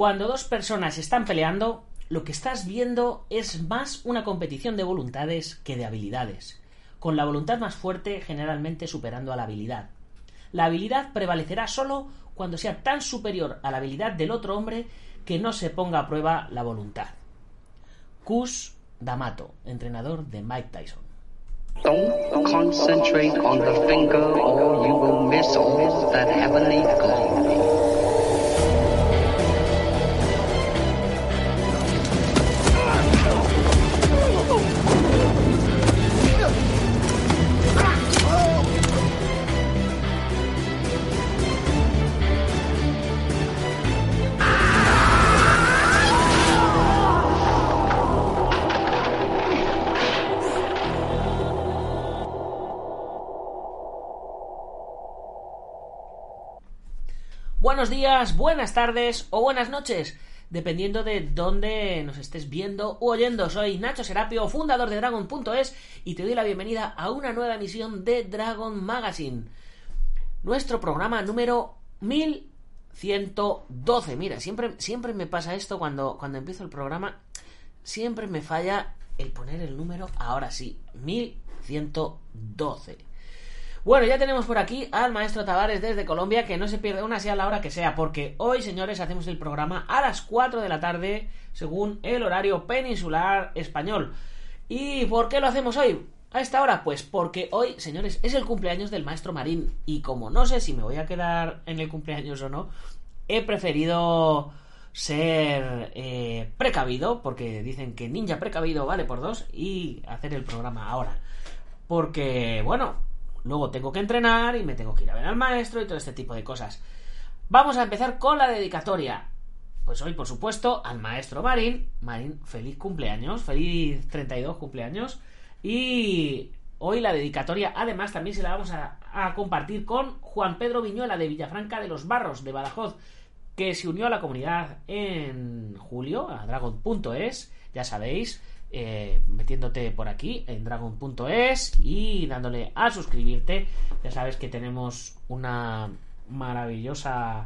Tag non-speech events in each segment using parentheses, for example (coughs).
Cuando dos personas están peleando, lo que estás viendo es más una competición de voluntades que de habilidades, con la voluntad más fuerte generalmente superando a la habilidad. La habilidad prevalecerá solo cuando sea tan superior a la habilidad del otro hombre que no se ponga a prueba la voluntad. Kus D'Amato, entrenador de Mike Tyson. Buenos días, buenas tardes o buenas noches, dependiendo de dónde nos estés viendo o oyendo. Soy Nacho Serapio, fundador de Dragon.es y te doy la bienvenida a una nueva emisión de Dragon Magazine. Nuestro programa número 1112. Mira, siempre, siempre me pasa esto cuando, cuando empiezo el programa. Siempre me falla el poner el número. Ahora sí, 1112. Bueno, ya tenemos por aquí al maestro Tavares desde Colombia, que no se pierde una sea la hora que sea, porque hoy, señores, hacemos el programa a las 4 de la tarde, según el horario peninsular español. ¿Y por qué lo hacemos hoy? A esta hora, pues porque hoy, señores, es el cumpleaños del maestro Marín, y como no sé si me voy a quedar en el cumpleaños o no, he preferido ser eh, precavido, porque dicen que ninja precavido vale por dos, y hacer el programa ahora. Porque, bueno, Luego tengo que entrenar y me tengo que ir a ver al maestro y todo este tipo de cosas. Vamos a empezar con la dedicatoria. Pues hoy, por supuesto, al maestro Marín. Marín, feliz cumpleaños, feliz 32 cumpleaños. Y hoy la dedicatoria, además, también se la vamos a, compartir con Juan Pedro Viñuela de Villafranca de los Barros, de Badajoz, que se unió a la comunidad en julio, a dragon.es, ya sabéis, eh, metiéndote por aquí en dragon.es y dándole a suscribirte. Ya sabes que tenemos una maravillosa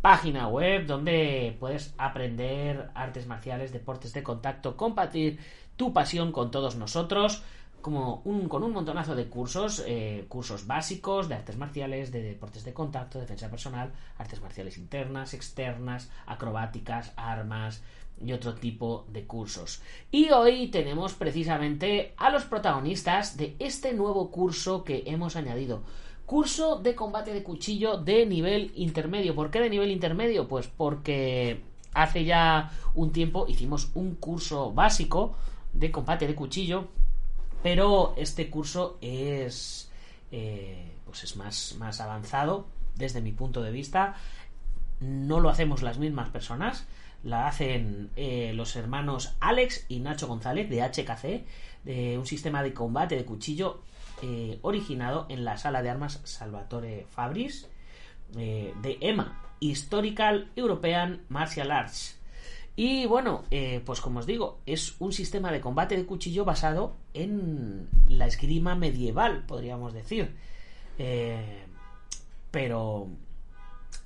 página web donde puedes aprender artes marciales, deportes de contacto, compartir tu pasión con todos nosotros. Como un, con un montonazo de cursos, eh, cursos básicos de artes marciales, de deportes de contacto, defensa personal, artes marciales internas, externas, acrobáticas, armas, y otro tipo de cursos. Y hoy tenemos precisamente a los protagonistas de este nuevo curso que hemos añadido. Curso de combate de cuchillo de nivel intermedio. ¿Por qué de nivel intermedio? Pues porque hace ya un tiempo hicimos un curso básico de combate de cuchillo, pero este curso es eh, pues es más, más avanzado desde mi punto de vista. No lo hacemos las mismas personas la hacen eh, los hermanos Alex y Nacho González de HKC, de un sistema de combate de cuchillo eh, originado en la sala de armas Salvatore Fabris eh, de EMA, Historical European Martial Arts. Y bueno, pues como os digo, es un sistema de combate de cuchillo basado en la esgrima medieval, podríamos decir. pero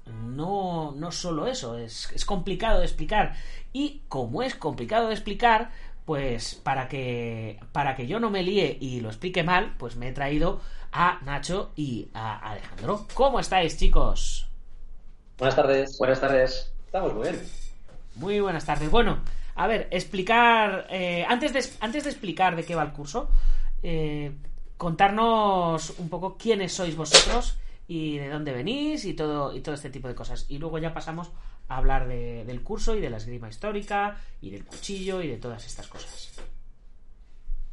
no, no solo eso, es, es complicado de explicar. Y como es complicado de explicar, pues para que, para que yo no me líe y lo explique mal, pues me he traído a Nacho y a Alejandro. ¿Cómo estáis, chicos? Buenas tardes, buenas tardes. Estamos muy bien. Muy buenas tardes. Bueno, a ver, explicar. Eh, antes, de, antes de explicar de qué va el curso, eh, contarnos un poco quiénes sois vosotros y de dónde venís y todo, y todo este tipo de cosas. Y luego ya pasamos a hablar de- del curso y de la esgrima histórica y del cuchillo y de todas estas cosas.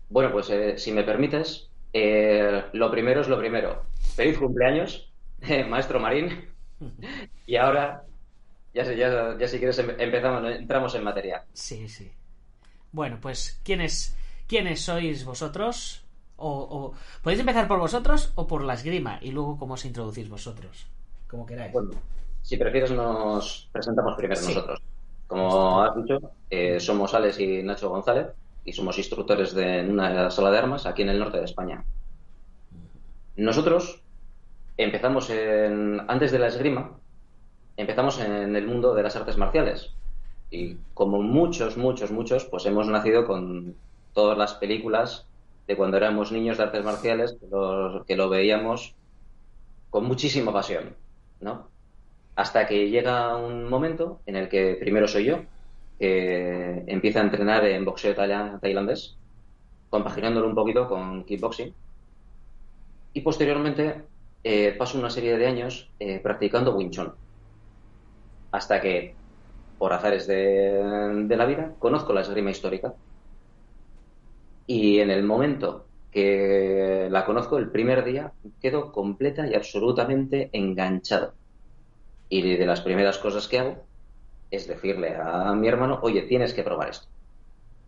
Bueno, pues eh, si me permites, eh, lo primero es lo primero. Feliz cumpleaños, eh, (laughs) maestro Marín. (laughs) Y ahora, ya, sé- ya, ya si quieres em- empezamos, entramos en materia. Sí, sí. Bueno, pues, ¿quiénes, quiénes sois vosotros? O, o- podéis empezar por vosotros o por la esgrima y luego cómo os introducís vosotros, como queráis. Bueno, si prefieres nos presentamos primero Sí. nosotros. Como has dicho, eh, somos Alex y Nacho González y somos instructores de en una sala de armas aquí en el norte de España. Nosotros empezamos en, antes de la esgrima, empezamos en el mundo de las artes marciales. Y como muchos, muchos, muchos, pues hemos nacido con todas las películas de cuando éramos niños de artes marciales, que lo, que lo veíamos con muchísima pasión, ¿no? Hasta que llega un momento en el que primero soy yo, que empieza a entrenar en boxeo tailandés, compaginándolo un poquito con kickboxing. Y posteriormente eh, paso una serie de años eh, practicando Wing. Hasta que, por azares de, de la vida, conozco la esgrima histórica. Y en el momento que la conozco, el primer día, quedo completa y absolutamente enganchado. Y de las primeras cosas que hago es decirle a mi hermano, oye, tienes que probar esto.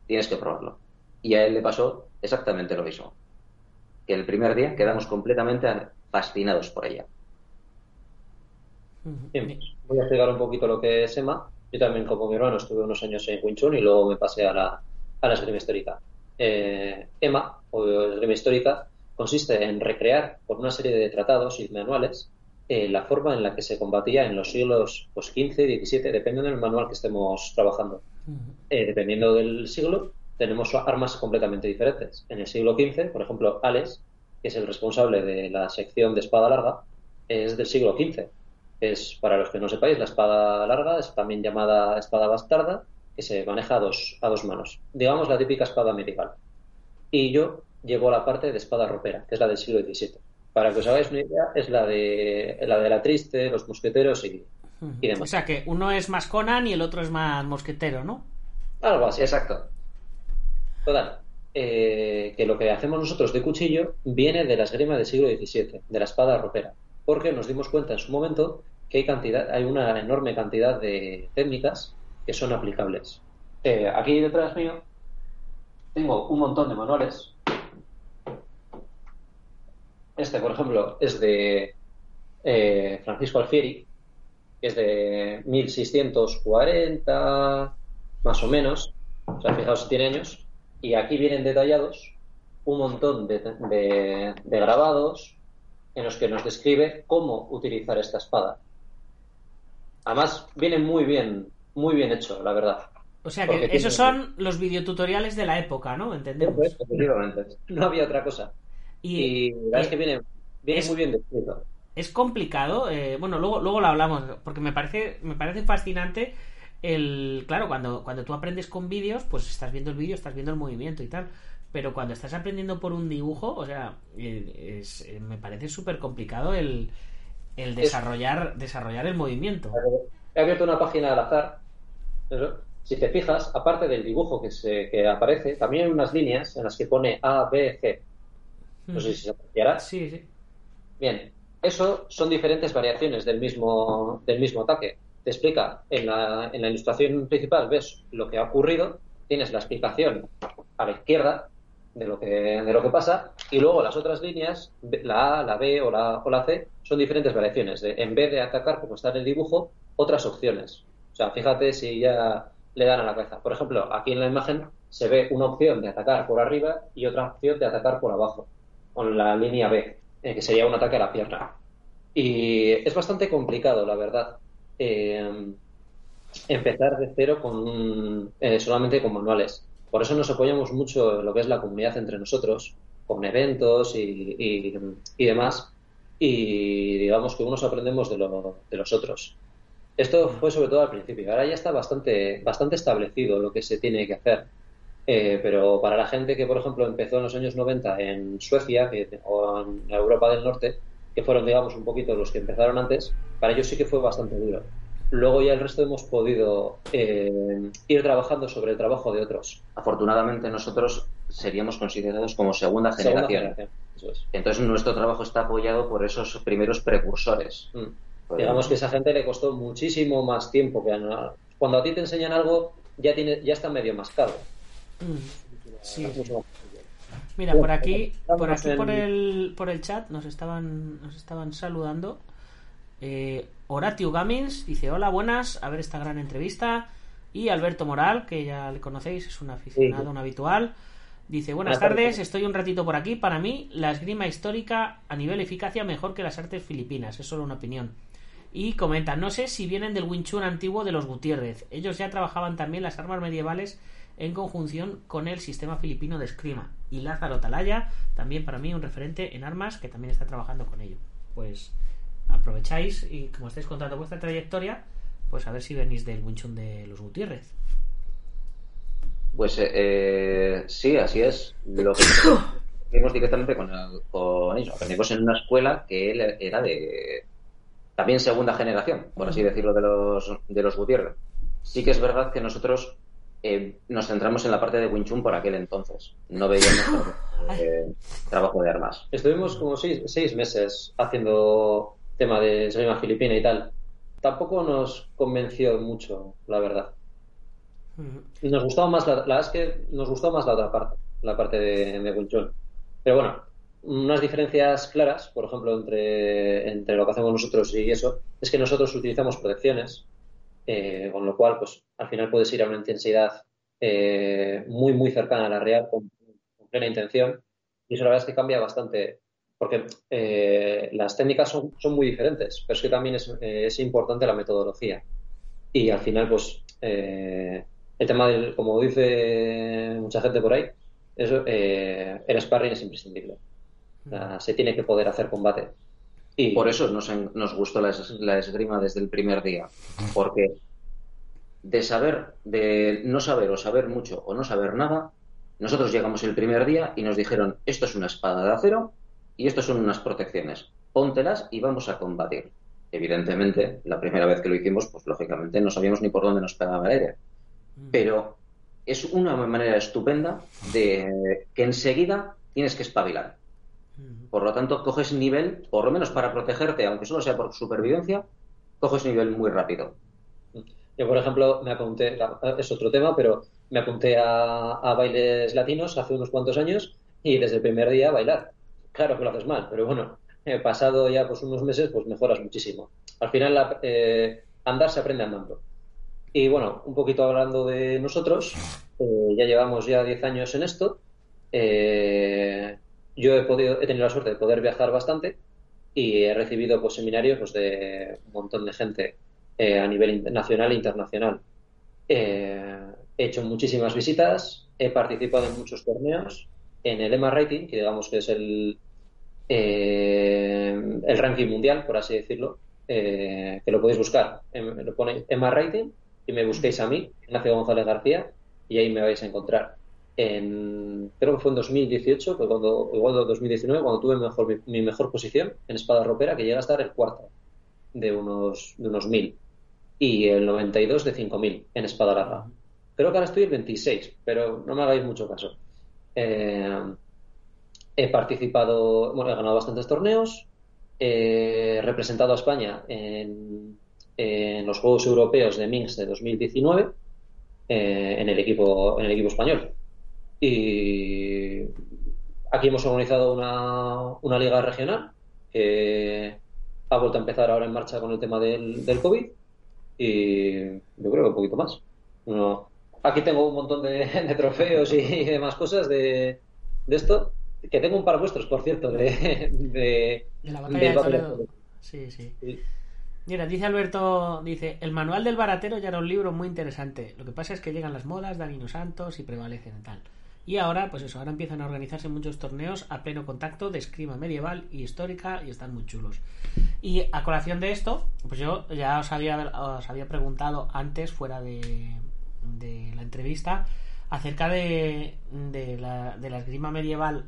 Tienes que probarlo. Y a él le pasó exactamente lo mismo. Que el primer día quedamos completamente fascinados por ella. Bien, voy a explicar un poquito lo que es EMA. Yo también, como mi hermano, estuve unos años en Wing Chun y luego me pasé a la, a la esgrima histórica. Eh, EMA, o esgrima histórica, consiste en recrear por una serie de tratados y manuales eh, la forma en la que se combatía en los siglos pues, 15 y 17, dependiendo del manual que estemos trabajando. Eh, dependiendo del siglo, tenemos armas completamente diferentes. En el siglo XV, por ejemplo, Alex, que es el responsable de la sección de espada larga, es del siglo XV. Es, para los que no sepáis, la espada larga es también llamada espada bastarda, que se maneja a dos, a dos manos. Digamos la típica espada medieval. Y yo llevo la parte de espada ropera, que es la del siglo XVII. Para que os hagáis una idea, es la de la, de la triste, los mosqueteros y, demás. O sea que uno es más Conan y el otro es más mosquetero, ¿no? Algo así. Exacto. Total, eh, que lo que hacemos nosotros de cuchillo viene de la esgrima del siglo XVII, de la espada ropera, porque nos dimos cuenta en su momento que hay cantidad, hay una enorme cantidad de técnicas que son aplicables. Eh, aquí detrás mío tengo un montón de manuales. Este, por ejemplo, es de eh, Francisco Alfieri, que es de 1640, más o menos. O sea, fijaos tiene años. Y aquí vienen detallados un montón de, de- grabados en los que nos describe cómo utilizar esta espada. Además, viene muy bien, muy bien hecho, la verdad. O sea Porque que esos son los videotutoriales de la época, ¿no? Entendemos. Efectivamente. No había otra cosa. Y, la verdad es que viene, viene es- muy bien descrito. es complicado eh, bueno luego luego lo hablamos porque me parece me parece fascinante el claro cuando cuando tú aprendes con vídeos pues estás viendo el vídeo estás viendo el movimiento y tal pero cuando estás aprendiendo por un dibujo o sea eh, es- eh, me parece súper complicado el el desarrollar desarrollar el movimiento He abierto una página al azar. Si te fijas, aparte del dibujo que, se, que aparece, también hay unas líneas en las que pone A, B, C. No sé si se apreciará. sí sí Bien, eso son diferentes variaciones del mismo, del mismo ataque. Te explica, en la, en la ilustración principal ves lo que ha ocurrido, tienes la explicación a la izquierda de lo que, de lo que pasa, y luego las otras líneas, la A, la B o la, o la C, son diferentes variaciones. De, en vez de atacar como está en el dibujo, otras opciones. O sea, fíjate si ya le dan a la cabeza. Por ejemplo, aquí en la imagen se ve una opción de atacar por arriba y otra opción de atacar por abajo, con la línea B, eh, que sería un ataque a la pierna. Y es bastante complicado, la verdad, eh, empezar de cero con eh, solamente con manuales. Por eso nos apoyamos mucho en lo que es la comunidad entre nosotros, con eventos y, y- y demás, y digamos que unos aprendemos de, lo- de los otros. Esto fue sobre todo al principio, ahora ya está bastante, bastante establecido lo que se tiene que hacer. Eh, pero para la gente que, por ejemplo, empezó en los años 90 en Suecia que- o en Europa del Norte, que fueron, digamos, un poquito los que empezaron antes, para ellos sí que fue bastante duro. luego ya el resto hemos podido eh, ir trabajando sobre el trabajo de otros. Afortunadamente nosotros seríamos considerados como segunda Segunda generación. generación, eso es. Entonces nuestro trabajo está apoyado por esos primeros precursores. Mm. Pues, Digamos que a esa gente le costó muchísimo más tiempo que a Cuando a ti te enseñan algo, ya tiene, ya está medio mascado. Mm. Sí, Mira, por aquí, por Vamos aquí por el, por el chat nos estaban, nos estaban saludando. Eh, Horatio Gamins dice hola, buenas, a ver esta gran entrevista. Y Alberto Moral, que ya le conocéis, es un aficionado, Sí. un habitual. Dice, buenas Buenas tardes. tardes, estoy un ratito por aquí. Para mí, la esgrima histórica a nivel eficacia mejor que las artes filipinas, es solo una opinión. Y comenta, no sé si vienen del Wing Chun antiguo de los Gutiérrez. Ellos ya trabajaban también las armas medievales en conjunción con el sistema filipino de esgrima. Y Lázaro Talaya, también para mí un referente en armas que también está trabajando con ello. Pues aprovecháis y como estáis contando vuestra trayectoria, pues a ver si venís del Wing Chun de los Gutiérrez. Pues eh, eh, sí, así es. Lo que (coughs) directamente con ellos. Aprendimos en una escuela que él era de también segunda generación, por así decirlo, de los, de los Gutiérrez. Sí que es verdad que nosotros eh, nos centramos en la parte de Wing Chun por aquel entonces. No veíamos (laughs) eh, trabajo de armas. Estuvimos como seis, seis meses haciendo tema de esgrima filipina y tal. Tampoco nos convenció mucho, la verdad. Nos gustaba más la, la verdad es que nos gustó más la otra parte, la parte de, de Wing Chun. Pero bueno, unas diferencias claras, por ejemplo, entre, entre lo que hacemos nosotros y eso, es que nosotros utilizamos protecciones, eh, con lo cual, pues al final puedes ir a una intensidad eh, muy, muy cercana a la real, con, plena intención, y eso la verdad es que cambia bastante, porque eh, las técnicas son, son muy diferentes, pero es que también es, eh, es importante la metodología. Y al final, pues, eh, el tema del, como dice mucha gente por ahí, eso, el sparring es imprescindible. O sea, se tiene que poder hacer combate. Y Por eso nos, nos gustó la, es- la esgrima desde el primer día. Porque de saber, de no saber o saber mucho o no saber nada, nosotros llegamos el primer día y nos dijeron, esto es una espada de acero y esto son unas protecciones. Póntelas y vamos a combatir. Evidentemente, la primera vez que lo hicimos, pues lógicamente no sabíamos ni por dónde nos pegaba el aire. Pero es una manera estupenda de que enseguida tienes que espabilar. Por lo tanto, coges nivel, por lo menos para protegerte, aunque solo sea por supervivencia, coges nivel muy rápido. Yo, por ejemplo, me apunté, es otro tema, pero me apunté a, a bailes latinos hace unos cuantos años y desde el primer día a bailar. Claro que lo haces mal, pero bueno, eh, pasado ya pues unos meses, pues mejoras muchísimo. Al final, la- eh, andar se aprende andando. Y bueno, un poquito hablando de nosotros, eh, ya llevamos ya 10 años en esto. Eh, yo he podido, he tenido la suerte de poder viajar bastante y he recibido pues seminarios pues, de un montón de gente eh, a nivel nacional e internacional. Eh, he hecho muchísimas visitas, he participado en muchos torneos, en el EMA Rating, que digamos que es el, eh, el ranking mundial, por así decirlo, eh, que lo podéis buscar. Em- lo ponéis EMA Rating y me busquéis a mí, Ignacio González García, y ahí me vais a encontrar. En, creo que fue en 2018, fue cuando, igual en 2019, cuando tuve mi mejor posición en espada ropera, que llega a estar el cuarto de unos, de unos 1000 y el 92 de 5000 en espada larga. Creo que ahora estoy el 26, pero no me hagáis mucho caso. Eh, he participado, bueno, he ganado bastantes torneos, he representado a España en, en los Juegos Europeos de Minsk de 2019 eh, en el equipo en el equipo español. Y aquí hemos organizado una, una liga regional que ha vuelto a empezar ahora en marcha con el tema del, del COVID y yo creo que un poquito más. No. Aquí tengo un montón de, de trofeos y demás cosas de, de esto, que tengo un par vuestros, por cierto, de, de, la batalla de Toledo. Sí, sí. Sí. Mira, dice Alberto, dice, el manual del baratero ya era un libro muy interesante. Lo que pasa es que llegan las modas, dan Santos y prevalecen y tal. Y ahora, pues eso, ahora empiezan a organizarse muchos torneos a pleno contacto de esgrima medieval y histórica y están muy chulos. Y a colación de esto, pues yo ya os había, os había preguntado antes, fuera de, de la entrevista, acerca de, de, la, de la esgrima medieval,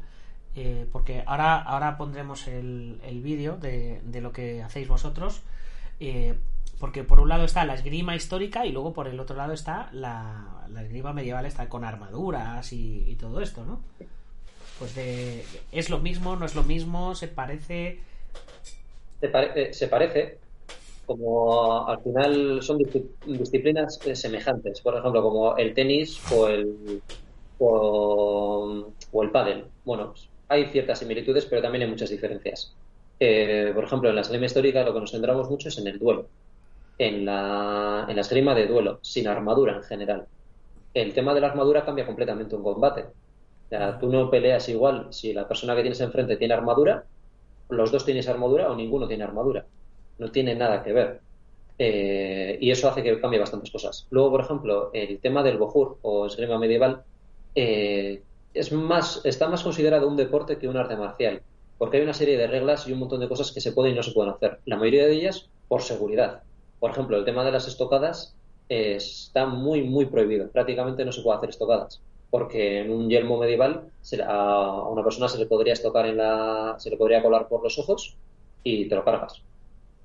eh, porque ahora, ahora pondremos el, el vídeo de, de lo que hacéis vosotros. Eh, porque por un lado está la esgrima histórica y luego por el otro lado está la, esgrima medieval está con armaduras y, todo esto, ¿no? Pues de, es lo mismo, no es lo mismo, se parece. Se, pare- eh, se parece, como al final son disci- disciplinas eh, semejantes, por ejemplo, como el tenis o el o, o el pádel. Bueno, hay ciertas similitudes, pero también hay muchas diferencias. Eh, por ejemplo, en la esgrima histórica lo que nos centramos mucho es en el duelo, en la, en esgrima de duelo, sin armadura en general. El tema de la armadura cambia completamente un combate. Tú no peleas igual si la persona que tienes enfrente tiene armadura, los dos tienes armadura o ninguno tiene armadura. No tiene nada que ver. Eh, y eso hace que cambie bastantes cosas. Luego, por ejemplo, el tema del bojur o esgrima medieval eh, es más, está más considerado un deporte que un arte marcial, porque hay una serie de reglas y un montón de cosas que se pueden y no se pueden hacer. La mayoría de ellas por seguridad. Por ejemplo, el tema de las estocadas eh, está muy, muy prohibido. Prácticamente no se puede hacer estocadas, porque en un yelmo medieval a una persona se le podría estocar en la, se le podría colar por los ojos y te lo cargas.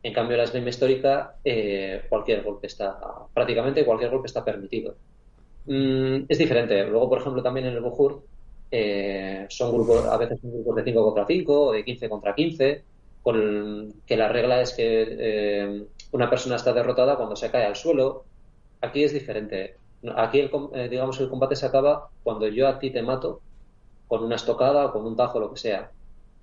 En cambio, en la esgrima histórica, eh, cualquier golpe está, prácticamente cualquier golpe está permitido. Mm, es diferente. Luego, por ejemplo, también en el Bujur eh, son grupos, a veces son grupos de 5 contra 5 o de 15 contra 15, con que la regla es que eh, una persona está derrotada cuando se cae al suelo. Aquí es diferente. Aquí, el, eh, digamos, el combate se acaba cuando yo a ti te mato con una estocada o con un tajo, lo que sea.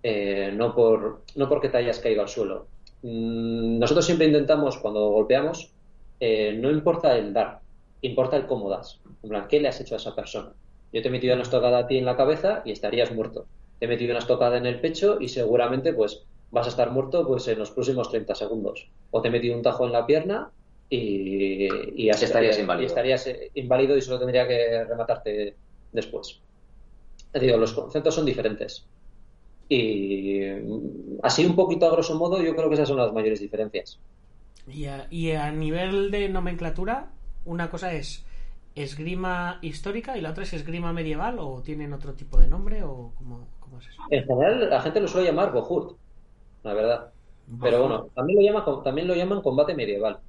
Eh, no, por, no porque te hayas caído al suelo. Mm, Nosotros siempre intentamos, cuando golpeamos, eh, no importa el dar, importa el cómo das. En plan, ¿qué le has hecho a esa persona? Yo te he metido una estocada a ti en la cabeza y estarías muerto. Te he metido una estocada en el pecho y seguramente pues vas a estar muerto pues en los próximos 30 segundos. O te he metido un tajo en la pierna y, y así Estarías y inválido. estarías eh, inválido y solo tendría que rematarte después. Es decir, los conceptos son diferentes. Y mm, así un poquito a grosso modo, yo creo que esas son las mayores diferencias. Y a, y a nivel de nomenclatura, una cosa es esgrima histórica y la otra es esgrima medieval o tienen otro tipo de nombre o cómo, cómo es eso. En general, la gente lo suele llamar Bohurt, la verdad. Pero bueno, también lo, llama, también lo llaman combate medieval.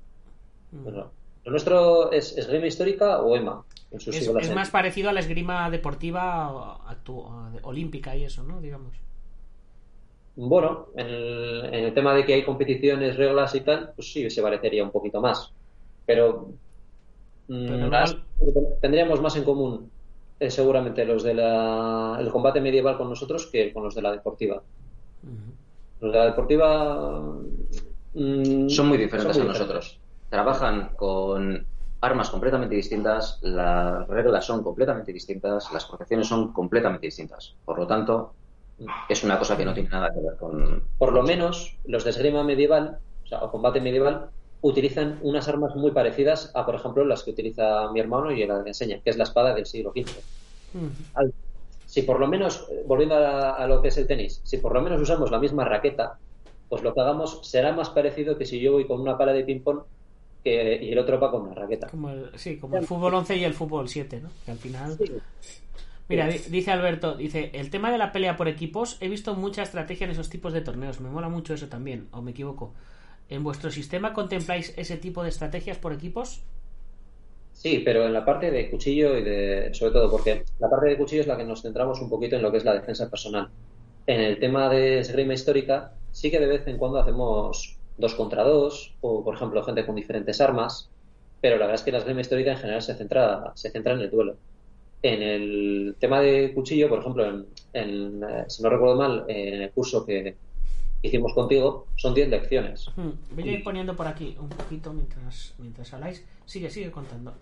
Mm. Bueno, lo nuestro es esgrima histórica o EMA, en sus es, siglas es en- más parecido a la esgrima deportiva olímpica y eso, ¿no? Digamos. Bueno, en el, en el tema de que hay competiciones, reglas y tal, pues sí, se parecería un poquito más. Pero, mm, Pero igual- las- tendríamos más en común eh, seguramente los del combate medieval con nosotros que con los de la deportiva. De la deportiva mm, Son muy diferentes son a nosotros. Trabajan con armas completamente distintas, las reglas son completamente distintas, las protecciones son completamente distintas. Por lo tanto, es una cosa que no tiene nada que ver con... Por lo menos los de esgrima medieval, o sea, o combate medieval, utilizan unas armas muy parecidas a, por ejemplo, las que utiliza mi hermano y la que enseña, que es la espada del siglo XV. Al- si por lo menos, eh, volviendo a, a lo que es el tenis, si por lo menos usamos la misma raqueta, pues lo que hagamos será más parecido que si yo voy con una pala de ping-pong que, y el otro va con una raqueta. Como el, sí, como el fútbol 11 y el fútbol 7, ¿no? Que al final... Mira, di- dice Alberto, dice, el tema de la pelea por equipos, he visto mucha estrategia en esos tipos de torneos, me mola mucho eso también, o me equivoco. ¿En vuestro sistema contempláis ese tipo de estrategias por equipos? Sí, pero en la parte de cuchillo y de, sobre todo, porque la parte de cuchillo es la que nos centramos un poquito en lo que es la defensa personal. En el tema de esgrima histórica, sí que de vez en cuando hacemos dos contra dos, o por ejemplo, gente con diferentes armas, pero la verdad es que la esgrima histórica en general se centra, se centra en el duelo. En el tema de cuchillo, por ejemplo, en, en, eh, si no recuerdo mal, en el curso que hicimos contigo, son 10 lecciones. Voy a ir poniendo por aquí un poquito mientras, mientras habláis. Sigue, sigue contando.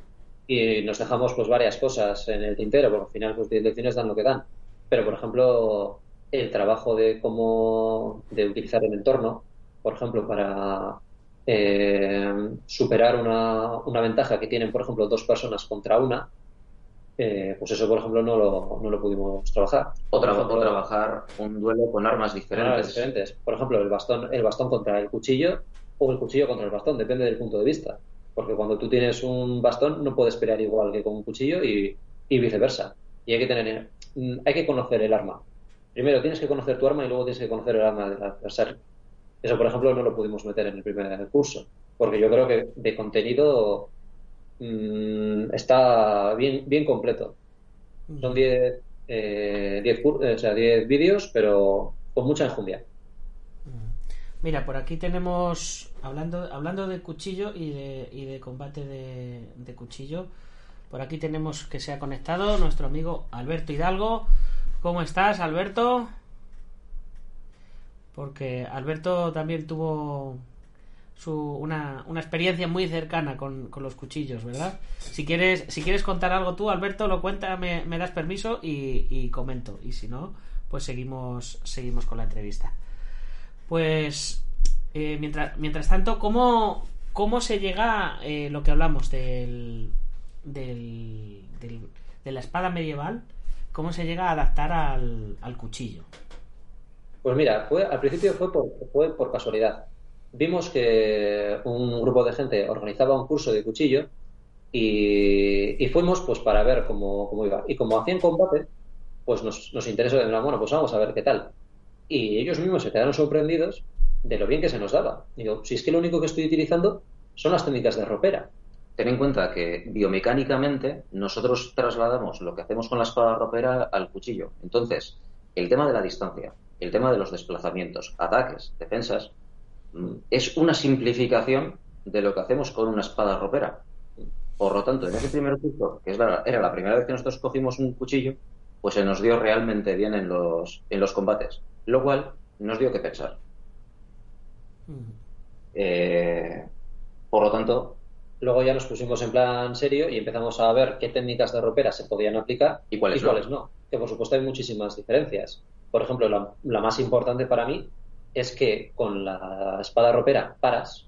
Y nos dejamos pues varias cosas en el tintero, porque al final pues 10 lecciones dan lo que dan. Pero por ejemplo, el trabajo de cómo de utilizar el entorno, por ejemplo, para eh, superar una, una ventaja que tienen, por ejemplo, dos personas contra una, eh, pues eso, por ejemplo, no lo, no lo pudimos trabajar. O, ejemplo, o trabajar un duelo con armas diferentes. armas diferentes. Por ejemplo, el bastón, el bastón contra el cuchillo o el cuchillo contra el bastón, depende del punto de vista. Porque cuando tú tienes un bastón no puedes pelear igual que con un cuchillo y, y viceversa. Y hay que tener, mm, hay que conocer el arma. Primero tienes que conocer tu arma y luego tienes que conocer el arma del adversario. Eso, por ejemplo, no lo pudimos meter en el primer curso. porque yo creo que de contenido mm, está bien, bien completo. Son 10 eh, 10 cur- eh, o sea, 10 vídeos, pero con mucha enjundia. Mira, por aquí tenemos, hablando, hablando de cuchillo y de, y de combate de, de cuchillo, por aquí tenemos que se ha conectado nuestro amigo Alberto Hidalgo. ¿Cómo estás, Alberto? Porque Alberto también tuvo su, una, una experiencia muy cercana con, con los cuchillos, ¿verdad? Si quieres, si quieres contar algo tú, Alberto, lo cuenta, me, me das permiso y, y comento. Y si no, pues seguimos, seguimos con la entrevista. Pues eh, mientras, mientras tanto, ¿cómo, cómo se llega eh, lo que hablamos del, del, de la espada medieval? ¿Cómo se llega a adaptar al, al cuchillo? Pues mira, fue, al principio fue por, fue por casualidad. Vimos que un grupo de gente organizaba un curso de cuchillo y, y fuimos pues para ver cómo, cómo iba. Y como hacían combate, pues nos, nos interesó bueno, pues vamos a ver qué tal. Y ellos mismos se quedaron sorprendidos de lo bien que se nos daba. Digo, si es que lo único que estoy utilizando son las técnicas de ropera. Ten en cuenta que biomecánicamente nosotros trasladamos lo que hacemos con la espada ropera al cuchillo. Entonces, el tema de la distancia, el tema de los desplazamientos, ataques, defensas, mm, es una simplificación de lo que hacemos con una espada ropera. Por lo tanto, en ese primer curso, que es la- era la primera vez que nosotros cogimos un cuchillo, pues se nos dio realmente bien en los, en los combates, lo cual nos dio que pensar. Eh, por lo tanto, Luego ya nos pusimos en plan serio y empezamos a ver qué técnicas de ropera se podían aplicar ¿Y cuáles no? no. Que por supuesto hay muchísimas diferencias. Por ejemplo, la, la más importante para mí es que con la espada ropera paras,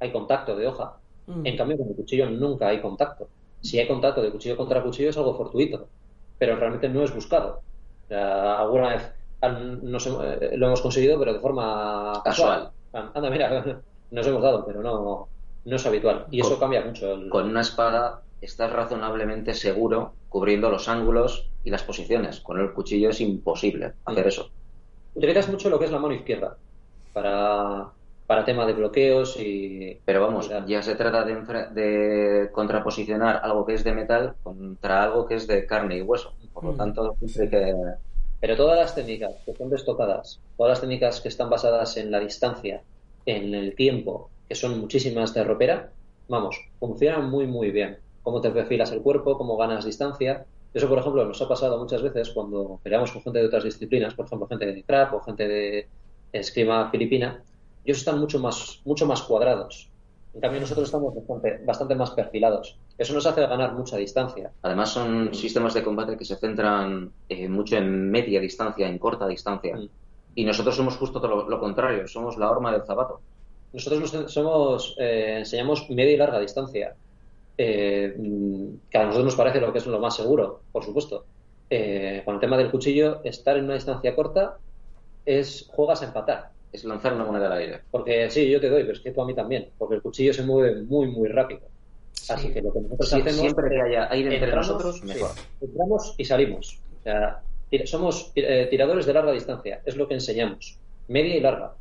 hay contacto de hoja. Mm. En cambio, con el cuchillo nunca hay contacto. Si hay contacto de cuchillo contra cuchillo es algo fortuito, pero realmente no es buscado. Alguna vez nos hem- eh, lo hemos conseguido, pero de forma Casual. casual. Anda, mira, (laughs) nos hemos dado, pero no, no es habitual. Y eso Con- cambia mucho. el- con una espada estás razonablemente seguro cubriendo los ángulos y las posiciones. Con el cuchillo es imposible hacer Mm. eso. Utilizas mucho lo que es la mano izquierda para, para tema de bloqueos y... Pero vamos, Claro. ya se trata de, de contraposicionar algo que es de metal contra algo que es de carne y hueso. Por lo Mm. tanto, siempre hay que... Pero todas las técnicas que son destocadas, todas las técnicas que están basadas en la distancia, en el tiempo, que son muchísimas de ropera, vamos, funcionan muy, muy bien. Cómo te perfilas el cuerpo, cómo ganas distancia. Eso, por ejemplo, nos ha pasado muchas veces cuando peleamos con gente de otras disciplinas, por ejemplo, gente de trap o gente de esgrima filipina. Ellos están mucho más, mucho más cuadrados. En cambio, nosotros estamos bastante, bastante más perfilados. Eso nos hace ganar mucha distancia. Además, son sistemas de combate que se centran eh, mucho en media distancia, en corta distancia. Mm. Y nosotros somos justo todo lo, lo contrario, somos la horma del zapato. Nosotros nos- somos, eh, enseñamos media y larga distancia, eh, mm, que a nosotros nos parece lo que es lo más seguro, por supuesto. Eh, con el tema del cuchillo, estar en una distancia corta es juegas a empatar. Es lanzar una moneda al aire. Porque sí, yo te doy, pero es que tú a mí también, porque el cuchillo se mueve muy, muy rápido. Así que lo que nosotros hacemos siempre que haya aire entre entramos, nosotros, sí, mejor. entramos y salimos. O sea, tira- somos eh, tiradores de larga distancia, es lo que enseñamos. Media y larga.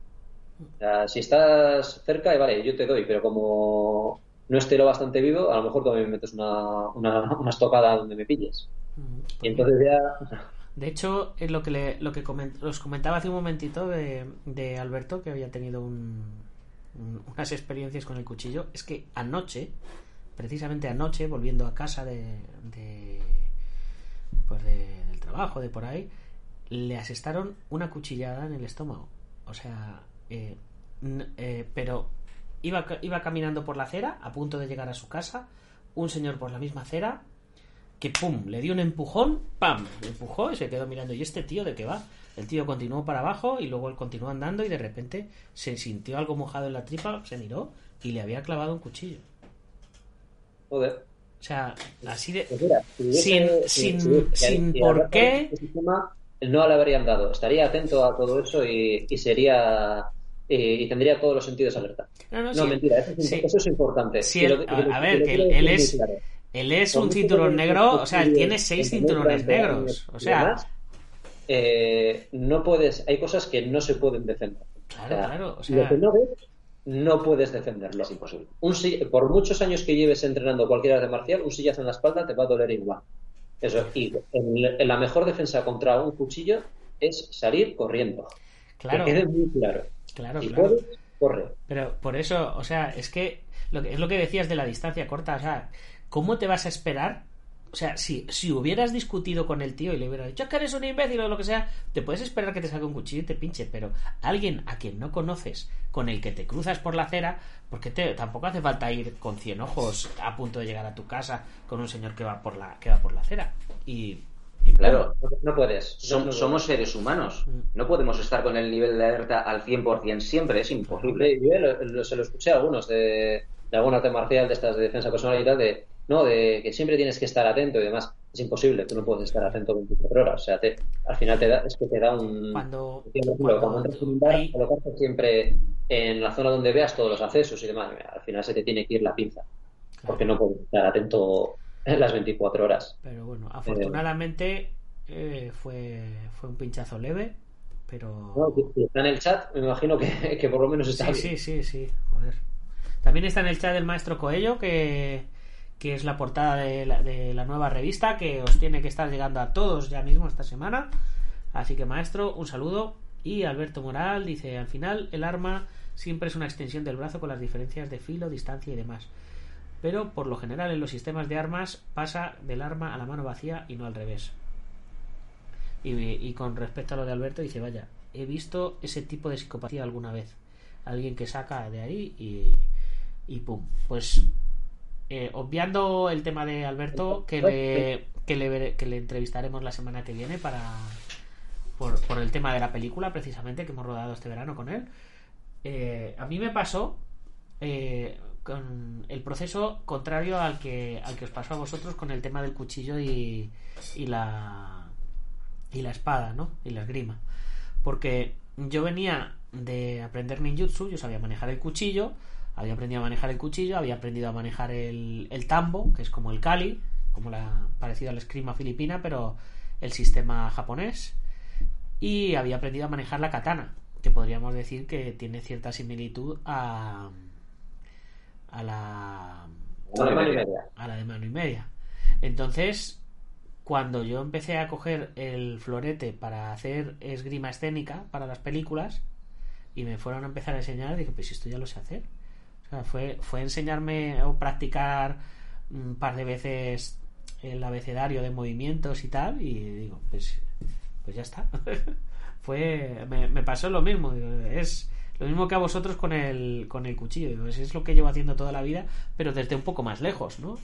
O sea, si estás cerca, eh, vale, yo te doy, pero como no esté lo bastante vivo, a lo mejor también me metes una, una, una estocada donde me pilles. Mm, Y entonces ya. De hecho, es lo que, le- lo coment- os comentaba hace un momentito de, Alberto, que había tenido un- un- unas experiencias con el cuchillo, es que anoche, precisamente anoche, volviendo a casa de, de- pues de- del trabajo, de por ahí, le asestaron una cuchillada en el estómago. O sea, eh, eh, pero iba, iba caminando por la acera, a punto de llegar a su casa, un señor por la misma acera, que pum, le dio un empujón, pam, le empujó y se quedó mirando. ¿Y este tío de qué va? El tío continuó para abajo y luego él continuó andando y de repente se sintió algo mojado en la tripa, se miró y le había clavado un cuchillo. Joder. O sea, así de... Pues mira, si hubiese- Sin- si- sin- hubiese- sin si por qué. este sistema, no le habrían dado. Estaría atento a todo eso y, y sería. Y, y tendría todos los sentidos alerta. No, no, No, sí. mentira, eso es, Sí. eso es importante. Sí, lo- a, lo- a y ver, que él, es, claro. Él es un cinturón negro, o sea, él tiene seis cinturones negros. O sea, demás, eh, no puedes, hay cosas que no se pueden defender. claro, O sea, claro. O lo que no ves, no puedes defenderlo. Es imposible. Un por muchos años que lleves entrenando cualquier arte marcial, un sillazo en la espalda te va a doler igual. Eso, y en, en la mejor defensa contra un cuchillo es salir corriendo. Claro, Que quede muy claro. claro, si claro. puedes, corre. Pero por eso, o sea, es que, lo que es lo que decías de la distancia corta, o sea, ¿cómo te vas a esperar? O sea, si, si hubieras discutido con el tío y le hubieras dicho "Es que eres un imbécil o lo que sea, te puedes esperar que te saque un cuchillo y te pinche, pero alguien a quien no conoces, con el que te cruzas por la acera, porque te, tampoco hace falta ir con cien ojos a punto de llegar a tu casa con un señor que va por la, que va por la acera. Y, Claro, No, puedes. som- somos seres humanos. Mm. No podemos estar con el nivel de alerta al 100% siempre, es imposible. Yo lo- lo- se lo escuché a algunos de, de algún arte marcial de estas de defensa personal y tal, de no, de que siempre tienes que estar atento y demás. Es imposible, tú no puedes estar atento 24 horas. O sea, te- al final te da, es que te da un. Cuando- cuando, cuando entras en un bar, hay- colocarte siempre en la zona donde veas todos los accesos y demás. Al final se te tiene que ir la pinza, porque no puedes estar atento en (laughs) las 24 horas. Pero bueno, afortunadamente eh, fue, fue un pinchazo leve, pero... No, si- si está en el chat, me imagino que, (laughs) que por lo menos está Sí, bien. sí, sí, sí, joder. También está en el chat el maestro Coello, que, que es la portada de la, nueva revista, que os tiene que estar llegando a todos ya mismo esta semana. Así que, maestro, un saludo. Y Alberto Moral dice, al final el arma siempre es una extensión del brazo con las diferencias de filo, distancia y demás. Pero por lo general en los sistemas de armas pasa del arma a la mano vacía y no al revés. Y, y con respecto a lo de Alberto, dice, vaya, he visto ese tipo de psicopatía alguna vez. Alguien que saca de ahí y, y pum. Pues eh, obviando el tema de Alberto, que le, que, le, que le entrevistaremos la semana que viene para por, el tema de la película, precisamente, que hemos rodado este verano con él. Eh, a mí me pasó eh, con el proceso contrario al que, al que os pasó a vosotros con el tema del cuchillo y, y la y la espada, ¿no? Y la esgrima. Porque yo venía de aprender ninjutsu, yo sabía manejar el cuchillo, había aprendido a manejar el cuchillo, había aprendido a manejar el, el tambo, que es como el kali, como la parecido al esgrima filipina, pero el sistema japonés, y había aprendido a manejar la katana, que podríamos decir que tiene cierta similitud a a la A la a la de mano y media. Entonces, cuando yo empecé a coger el florete para hacer esgrima escénica para las películas y me fueron a empezar a enseñar, dije, pues esto ya lo sé hacer. O sea, fue, fue enseñarme o practicar un par de veces el abecedario de movimientos y tal, y digo, pues, pues ya está. (laughs) fue me, me pasó lo mismo. Es lo mismo que a vosotros con el, con el cuchillo. Digo, es lo que llevo haciendo toda la vida, pero desde un poco más lejos, ¿no?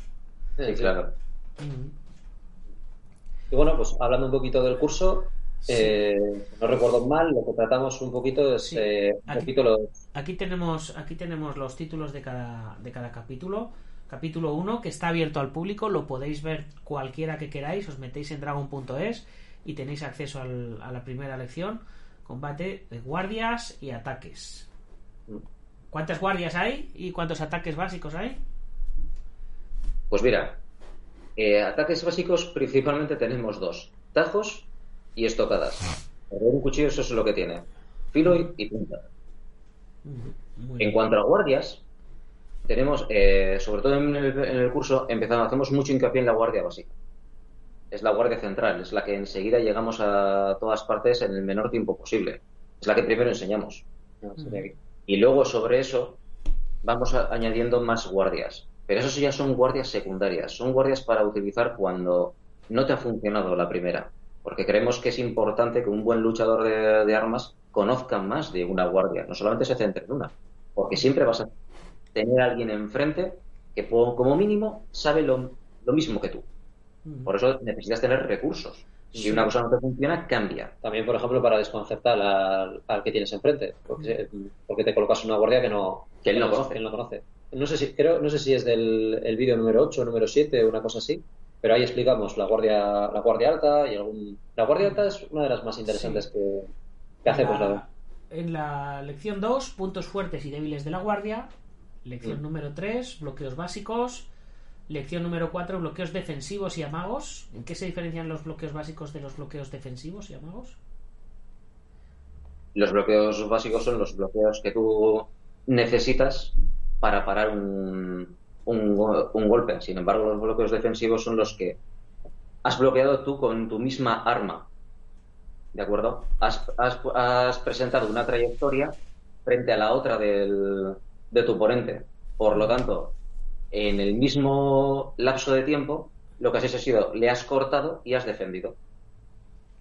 Sí, claro. Mm. Y bueno, pues hablando un poquito del curso, eh, no recuerdo mal, lo que tratamos un poquito es Sí. eh, un Aquí- poquito los, Aquí tenemos, aquí tenemos los títulos de cada, de cada capítulo. Capítulo 1, que está abierto al público, lo podéis ver cualquiera que queráis, os metéis en dragon.es y tenéis acceso al- a la primera lección, combate de guardias y ataques. ¿Cuántas guardias hay y cuántos ataques básicos hay? Pues mira, eh, ataques básicos principalmente tenemos dos: tajos y estocadas. Un cuchillo, eso es lo que tiene: filo y, punta. En cuanto a guardias, tenemos, eh, sobre todo en el, en el curso, empezamos, hacemos mucho hincapié en la guardia básica. Es la guardia central, es la que enseguida llegamos a todas partes en el menor tiempo posible. Es la que primero enseñamos. Y luego sobre eso vamos a- añadiendo más guardias. Pero eso ya son guardias secundarias. Son guardias para utilizar cuando no te ha funcionado la primera. Porque creemos que es importante que un buen luchador de, de armas conozca más de una guardia. No solamente se centre en una. Porque siempre vas a tener a alguien enfrente que como mínimo sabe lo, lo mismo que tú. Mm. Por eso necesitas tener recursos. Si Sí. una cosa no te funciona, cambia. También, por ejemplo, para desconcertar al, al que tienes enfrente, porque, porque te colocas una guardia que no, Que él no conoce. que él no conoce. No sé si, creo, no sé si es del el vídeo número 8 o número 7 o una cosa así, pero ahí explicamos la guardia, la guardia alta y algún. La guardia alta es una de las más interesantes que, que hacemos. La- la- en la lección 2, puntos fuertes y débiles de la guardia. Lección Mm. número 3, bloqueos básicos. Lección número 4, bloqueos defensivos y amagos. ¿En qué se diferencian los bloqueos básicos de los bloqueos defensivos y amagos? Los bloqueos básicos son los bloqueos que tú necesitas para parar un, un, un golpe. Sin embargo, los bloqueos defensivos son los que has bloqueado tú con tu misma arma. ¿De acuerdo? Has presentado una trayectoria frente a la otra del- de tu oponente. Por lo tanto, en el mismo lapso de tiempo, lo que has hecho ha sido, le has cortado y has defendido.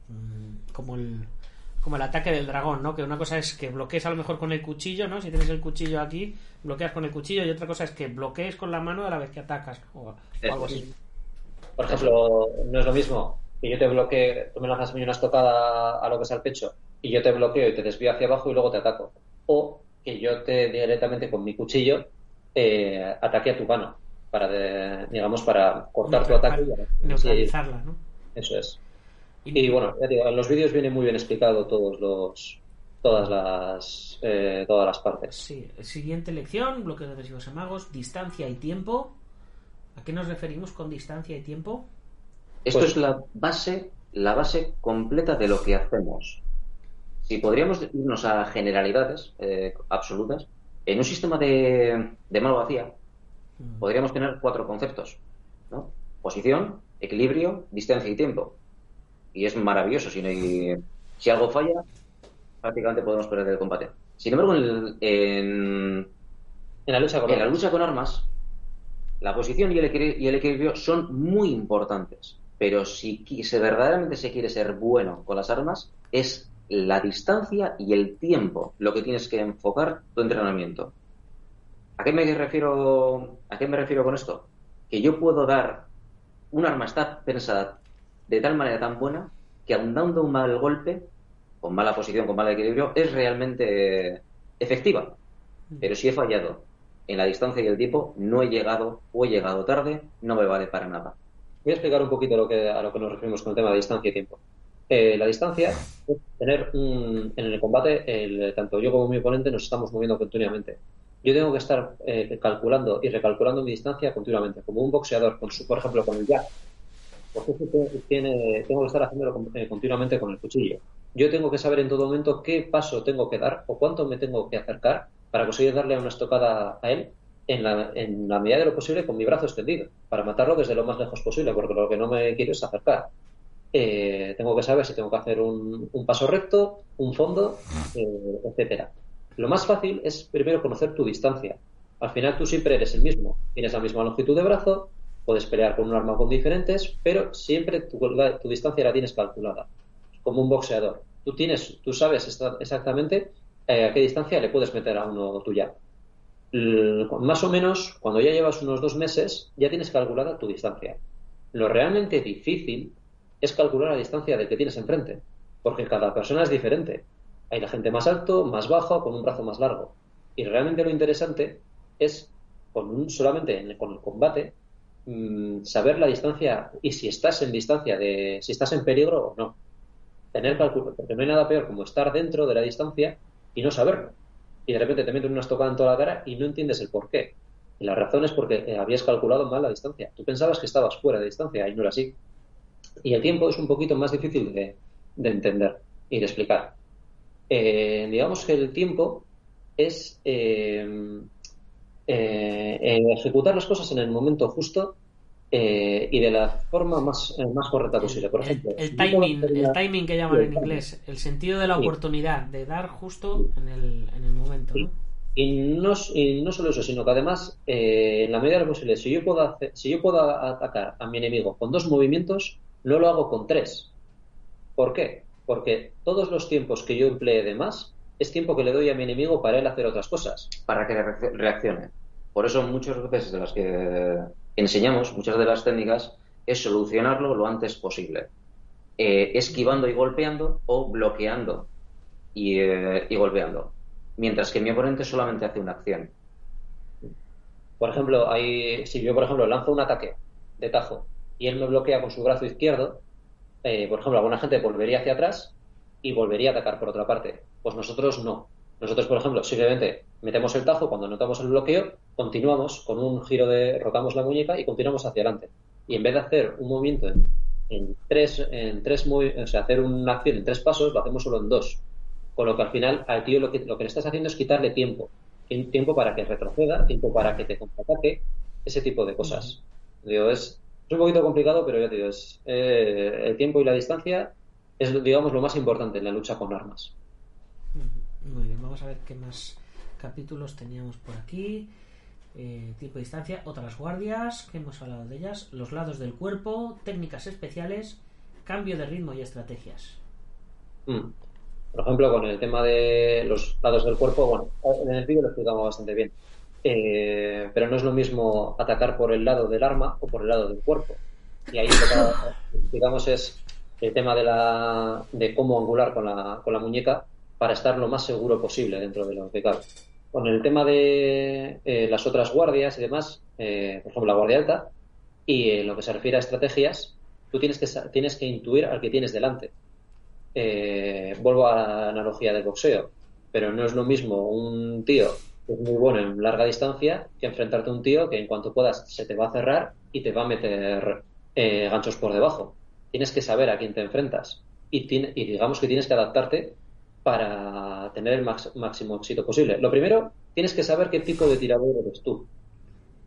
Mm, Como el, como el ataque del dragón, ¿no? Que una cosa es que bloquees a lo mejor con el cuchillo, ¿no? Si tienes el cuchillo aquí, bloqueas con el cuchillo y otra cosa es que bloquees con la mano a la vez que atacas o, o algo así. Por ejemplo, no es lo mismo que yo te bloquee, tú me lanzas una estocada a lo que es al pecho y yo te bloqueo y te desvío hacia abajo y luego te ataco. O que yo te directamente con mi cuchillo eh, ataque a tu mano para, de- digamos, para cortar tu ataque. y- Neutralizarla, ¿no? Eso es. Y bueno, ya digo, en los vídeos viene muy bien explicado todos los todas las eh, todas las partes. Sí, siguiente lección, bloqueo defensivos a magos, distancia y tiempo. ¿A qué nos referimos con distancia y tiempo? Esto Pues- es la base, la base completa de lo que hacemos. Si podríamos irnos a generalidades eh, absolutas, en un sistema de, de mano vacía podríamos tener cuatro conceptos, ¿no? Posición, equilibrio, distancia y tiempo. Y es maravilloso. Si, no hay- si algo falla, prácticamente podemos perder el combate. Sin embargo, en, el- en- En la lucha con en la lucha con armas, la posición y el, equili- y el equilibrio son muy importantes. Pero si se verdaderamente se quiere ser bueno con las armas, es la distancia y el tiempo lo que tienes que enfocar tu entrenamiento. ¿A qué me refiero, a qué me refiero con esto? Que yo puedo dar un arma está pensada de tal manera tan buena que aun dando un mal golpe, con mala posición, con mal equilibrio, es realmente efectiva. Pero si he fallado en la distancia y el tiempo, no he llegado o he llegado tarde, no me vale para nada. Voy a explicar un poquito lo que, a lo que nos referimos con el tema de distancia y tiempo. Eh, la distancia es tener un, en el combate, el- tanto yo como mi oponente nos estamos moviendo continuamente. Yo tengo que estar eh, calculando y recalculando mi distancia continuamente, como un boxeador, con su, por ejemplo, con el jab. Porque eso tiene, tengo que estar haciéndolo eh, continuamente con el cuchillo. Yo tengo que saber en todo momento qué paso tengo que dar o cuánto me tengo que acercar para conseguir darle una estocada a él en la, en la medida de lo posible con mi brazo extendido, para matarlo desde lo más lejos posible, porque lo que no me quiero es acercar. Eh, tengo que saber si tengo que hacer un, un paso recto, un fondo, eh, etcétera. Lo más fácil es primero conocer tu distancia. Al final tú siempre eres el mismo, tienes la misma longitud de brazo, puedes pelear con un arma con diferentes, pero siempre tu, distancia la tienes calculada, como un boxeador. Tú tienes, tú sabes exactamente eh, a qué distancia le puedes meter a uno tuya. Más o menos, cuando ya llevas unos dos meses, ya tienes calculada tu distancia. Lo realmente difícil es calcular la distancia del que tienes enfrente, porque cada persona es diferente. Hay la gente más alto, más bajo, con un brazo más largo. Y realmente lo interesante es, con un, solamente en- con el combate, mm, saber la distancia y si estás en distancia de, si estás en peligro o no. Tener cálculo, porque no hay nada peor como estar dentro de la distancia y no saberlo. Y de repente te meten una estocada en toda la cara y no entiendes el por qué. Y la razón es porque eh, habías calculado mal la distancia. Tú pensabas que estabas fuera de distancia y no era así. Y el tiempo es un poquito más difícil de, de entender y de explicar. Eh, digamos que el tiempo es eh, eh, eh, ejecutar las cosas en el momento justo eh, y de la forma más, más correcta posible. Por ejemplo, el timing, el timing que llaman en inglés, el sentido de la Sí. oportunidad, de dar justo en el, en el momento, ¿no? Y no, y no solo eso, sino que además, eh, en la medida de lo posible, si yo, puedo hacer- si yo puedo atacar a mi enemigo con dos movimientos, no lo hago con tres. ¿Por qué? Porque todos los tiempos que yo emplee de más es tiempo que le doy a mi enemigo para él hacer otras cosas. para que reacc- reaccione. Por eso muchas veces de las que enseñamos, muchas de las técnicas, es solucionarlo lo antes posible. Eh, esquivando y golpeando o bloqueando y, eh, y golpeando. Mientras que mi oponente solamente hace una acción. Por ejemplo, hay, si yo, por ejemplo, lanzo un ataque de tajo y él me bloquea con su brazo izquierdo, eh, por ejemplo, alguna gente volvería hacia atrás y volvería a atacar por otra parte. Pues nosotros no. Nosotros, por ejemplo, simplemente metemos el tajo cuando notamos el bloqueo, continuamos con un giro de rotamos la muñeca y continuamos hacia adelante. Y en vez de hacer un movimiento en, en tres, en tres movi- o sea, hacer una acción en tres pasos, lo hacemos solo en dos. Con lo que al final al tío lo que, lo que le estás haciendo es quitarle tiempo. Tiempo para que retroceda, tiempo para que te contraataque, ese tipo de cosas. Digo, es, es un poquito complicado, pero ya te digo, es, eh, el tiempo y la distancia es, digamos, lo más importante en la lucha con armas. Muy bien, vamos a ver qué más capítulos teníamos por aquí. Eh, tipo de distancia, otras guardias, que hemos hablado de ellas, los lados del cuerpo, técnicas especiales, cambio de ritmo y estrategias. Mm. Por ejemplo, con el tema de los lados del cuerpo, bueno, en el vídeo lo explicamos bastante bien. Eh, pero no es lo mismo atacar por el lado del arma o por el lado del cuerpo. Y ahí, lo que, (laughs) digamos, es el tema de, la, de cómo angular con la, con la muñeca para estar lo más seguro posible dentro de lo que cabe. Con el tema de eh, las otras guardias y demás, eh, por ejemplo, la guardia alta, y en lo que se refiere a estrategias, tú tienes que, tienes que intuir al que tienes delante. Eh, vuelvo a la analogía del boxeo, pero no es lo mismo un tío que es muy bueno en larga distancia que enfrentarte a un tío que en cuanto puedas se te va a cerrar y te va a meter eh, ganchos por debajo. Tienes que saber a quién te enfrentas y, y digamos que tienes que adaptarte para tener el máximo éxito posible. Lo primero, tienes que saber qué tipo de tirador eres tú.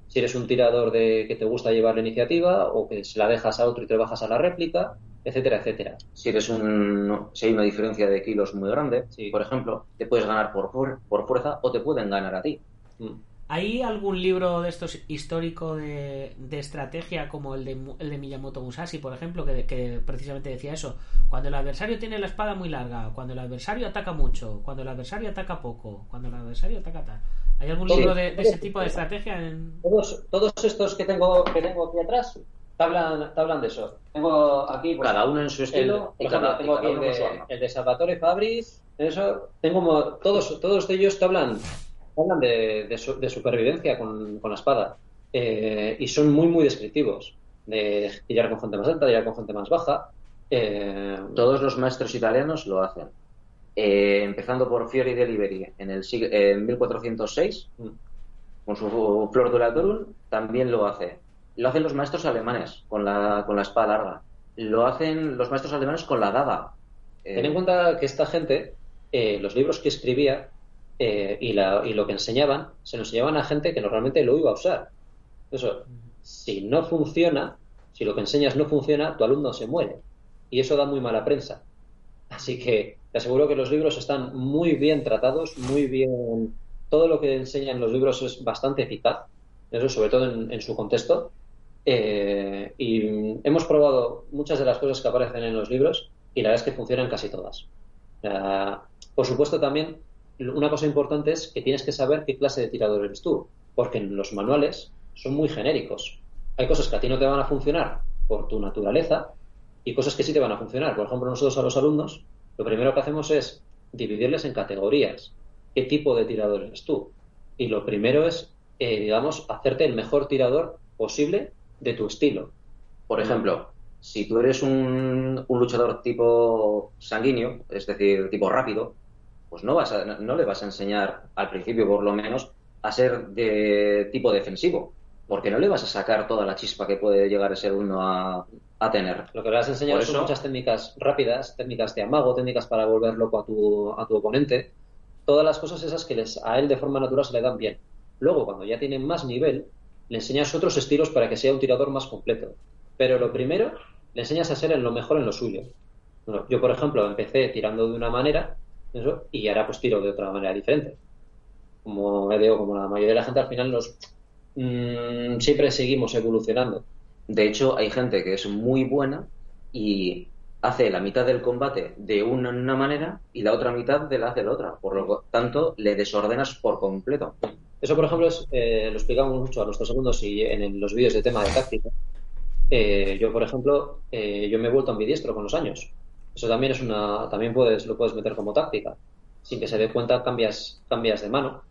Si eres un tirador de que te gusta llevar la iniciativa o que se la dejas a otro y te bajas a la réplica, etcétera, etcétera. Si eres un, si hay una diferencia de kilos muy grande, Sí. por ejemplo, te puedes ganar por, por fuerza o te pueden ganar a ti. Mm. ¿Hay algún libro de estos histórico de, de estrategia como el de, el de Miyamoto Musashi, por ejemplo, que, que precisamente decía eso? Cuando el adversario tiene la espada muy larga, cuando el adversario ataca mucho, cuando el adversario ataca poco, cuando el adversario ataca tal. ¿Hay algún Sí. libro de, de ese tipo de estrategia? En... Todos, todos estos que tengo, que tengo aquí atrás te hablan, te hablan de eso. Tengo aquí pues, Cada uno en su el, estilo y por ejemplo, cada, y tengo cada aquí el uno su de, el de Salvatore Fabris, eso, tengo todos, todos ellos te hablan, hablan de, de su- de supervivencia con, con la espada Eh, y son muy muy descriptivos de tirar con gente más alta, tirar con gente más baja. Eh, Todos los maestros italianos lo hacen. Eh, empezando por Fiori de Liberi en el sig- en 1406, Mm. con su Flor Duratorum, también lo hace. Lo hacen los maestros alemanes con la, con la espada larga. Lo hacen los maestros alemanes con la daga. Eh, Ten en cuenta que esta gente, eh, los libros que escribía eh, y, la- y lo que enseñaban, se lo enseñaban a gente que normalmente lo iba a usar. Eso, si no funciona, si lo que enseñas no funciona, tu alumno se muere. Y eso da muy mala prensa. Así que te aseguro que los libros están muy bien tratados, muy bien. Todo lo que enseñan los libros es bastante eficaz, eso sobre todo en, su contexto. Eh, y hemos probado muchas de las cosas que aparecen en los libros y la verdad es que funcionan casi todas. Por supuesto, también una cosa importante es que tienes que saber qué clase de tirador eres tú, porque en los manuales son muy genéricos. Hay cosas que a ti no te van a funcionar por tu naturaleza y cosas que sí te van a funcionar. Por ejemplo, nosotros a los alumnos lo primero que hacemos es dividirles en categorías. ¿Qué tipo de tirador eres tú? Y lo primero es, eh, digamos, hacerte el mejor tirador posible de tu estilo. Por ejemplo, si tú eres un, un luchador tipo sanguíneo, es decir, tipo rápido, pues no, vas a- no- le vas a enseñar, al principio por lo menos, a ser de tipo defensivo, porque no le vas a sacar toda la chispa que puede llegar ese uno a, a tener. Lo que le vas a enseñar son muchas técnicas rápidas, técnicas de amago, técnicas para volver loco a tu, a tu oponente. Todas las cosas esas que les, a él de forma natural se le dan bien. Luego, cuando ya tiene más nivel, le enseñas otros estilos para que sea un tirador más completo. Pero lo primero, le enseñas a ser en lo mejor en lo suyo. Bueno, yo, por ejemplo, empecé tirando de una manera eso, y ahora pues tiro de otra manera diferente. Como digo, como la mayoría de la gente, al final nos mm, siempre seguimos evolucionando. De hecho, hay gente que es muy buena y hace la mitad del combate de una, una manera y la otra mitad de la hace de otra. Por lo tanto, le desordenas por completo. Eso, por ejemplo, es, eh, lo explicamos mucho a nuestros alumnos y en, en los vídeos de tema de táctica. Eh, yo, por ejemplo, eh, yo me he vuelto ambidiestro con los años. Eso también es una, también puedes, lo puedes meter como táctica. Sin que se dé cuenta, cambias, cambias de mano